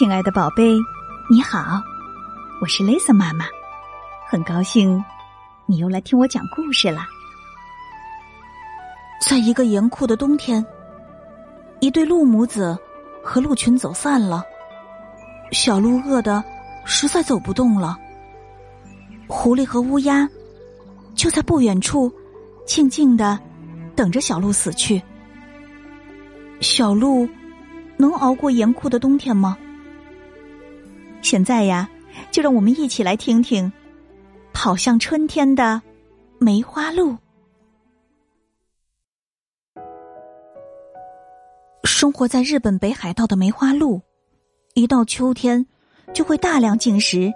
亲爱的宝贝，你好，我是 Lisa 妈妈，很高兴你又来听我讲故事了。在一个严酷的冬天，一对鹿母子和鹿群走散了，小鹿饿得实在走不动了。狐狸和乌鸦就在不远处静静的等着小鹿死去。小鹿能熬过严酷的冬天吗？现在呀，就让我们一起来听听跑向春天的梅花鹿。生活在日本北海道的梅花鹿，一到秋天就会大量进食，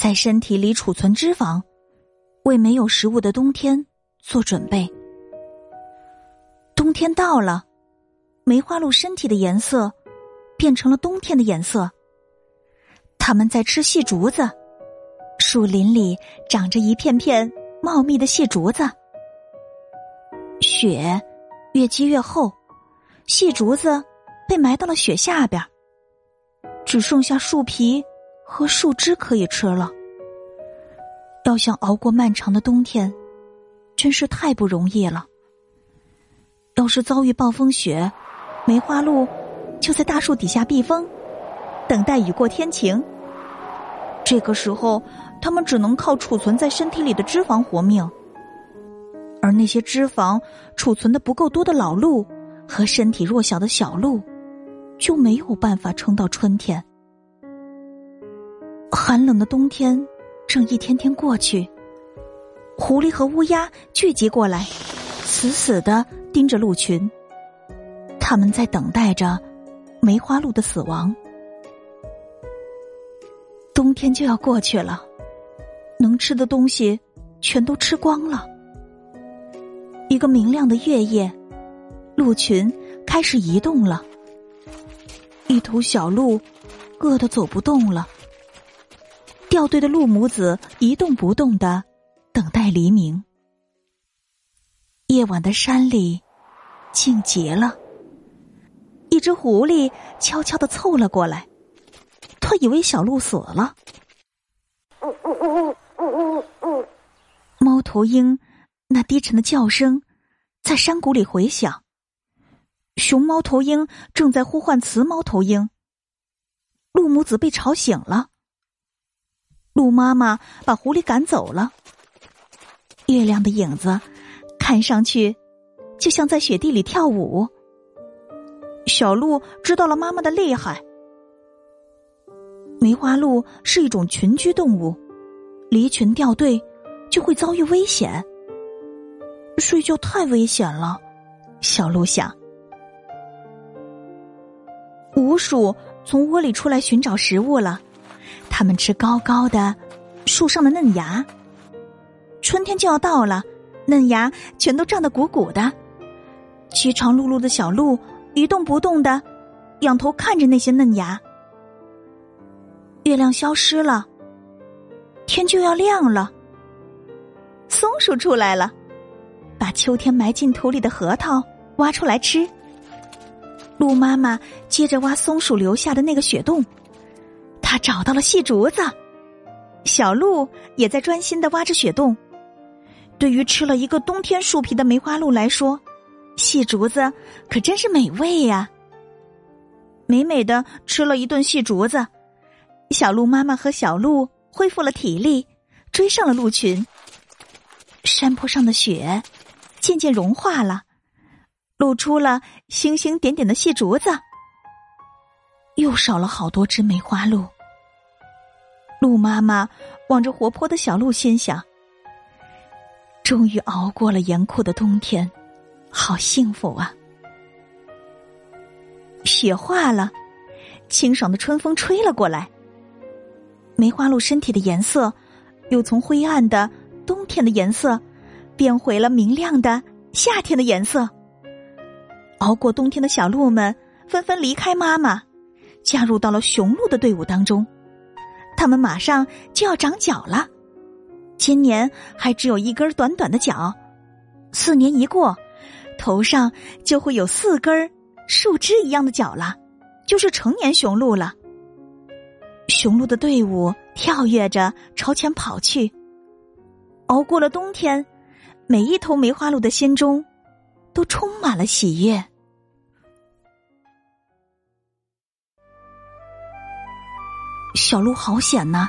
在身体里储存脂肪，为没有食物的冬天做准备。冬天到了，梅花鹿身体的颜色变成了冬天的颜色。他们在吃细竹子，树林里长着一片片茂密的细竹子。雪越积越厚，细竹子被埋到了雪下边，只剩下树皮和树枝可以吃了。要想熬过漫长的冬天，真是太不容易了。要是遭遇暴风雪，梅花鹿就在大树底下避风，等待雨过天晴。这个时候，他们只能靠储存在身体里的脂肪活命，而那些脂肪储存的不够多的老鹿和身体弱小的小鹿，就没有办法撑到春天。寒冷的冬天正一天天过去，狐狸和乌鸦聚集过来，死死的盯着鹿群，他们在等待着梅花鹿的死亡。天就要过去了，能吃的东西全都吃光了。一个明亮的月夜，鹿群开始移动了。一头小鹿饿得走不动了。掉队的鹿母子一动不动的等待黎明。夜晚的山里静极了。一只狐狸悄悄的凑了过来。以为小鹿死了。猫头鹰那低沉的叫声在山谷里回响。熊猫头鹰正在呼唤雌猫头鹰。鹿母子被吵醒了。鹿妈妈把狐狸赶走了。月亮的影子看上去就像在雪地里跳舞。小鹿知道了妈妈的厉害。梅花鹿是一种群居动物，离群掉队就会遭遇危险。睡觉太危险了，小鹿想。五鼠从窝里出来寻找食物了，它们吃高高的树上的嫩芽。春天就要到了，嫩芽全都胀得鼓鼓的。饥肠辘辘的小鹿一动不动的仰头看着那些嫩芽。月亮消失了，天就要亮了。松鼠出来了，把秋天埋进土里的核桃挖出来吃。鹿妈妈接着挖松鼠留下的那个雪洞，她找到了细竹子。小鹿也在专心的挖着雪洞。对于吃了一个冬天树皮的梅花鹿来说，细竹子可真是美味呀！美美的吃了一顿细竹子。小鹿妈妈和小鹿恢复了体力，追上了鹿群。山坡上的雪渐渐融化了，露出了星星点点的细竹子。又少了好多只梅花鹿。鹿妈妈望着活泼的小鹿，心想：终于熬过了严酷的冬天，好幸福啊！雪化了，清爽的春风吹了过来。梅花鹿身体的颜色，又从灰暗的冬天的颜色，变回了明亮的夏天的颜色。熬过冬天的小鹿们纷纷离开妈妈，加入到了雄鹿的队伍当中。它们马上就要长脚了，今年还只有一根短短的脚，四年一过，头上就会有四根树枝一样的脚了，就是成年雄鹿了。雄鹿的队伍跳跃着朝前跑去。熬过了冬天，每一头梅花鹿的心中都充满了喜悦。小鹿好险呐！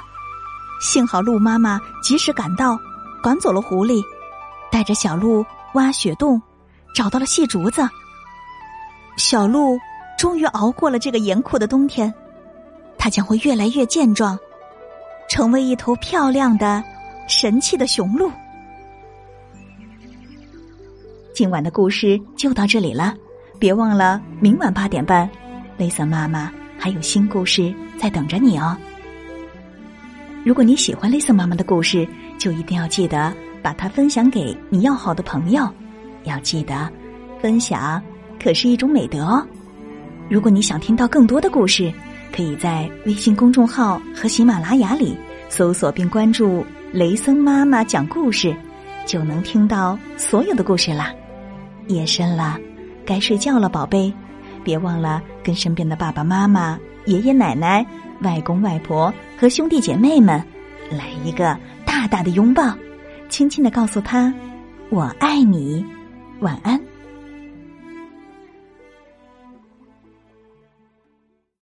幸好鹿妈妈及时赶到，赶走了狐狸，带着小鹿挖雪洞，找到了细竹子。小鹿终于熬过了这个严酷的冬天，它将会越来越健壮，成为一头漂亮的、神气的雄鹿。今晚的故事就到这里了，别忘了明晚八点半，雷森妈妈还有新故事在等着你哦。如果你喜欢雷森妈妈的故事，就一定要记得把它分享给你要好的朋友，要记得分享。可是一种美德哦。如果你想听到更多的故事，可以在微信公众号和喜马拉雅里搜索并关注“雷森妈妈讲故事”，就能听到所有的故事啦。夜深了，该睡觉了，宝贝，别忘了跟身边的爸爸妈妈、爷爷奶奶、外公外婆和兄弟姐妹们来一个大大的拥抱，轻轻的告诉他：“我爱你。”晚安。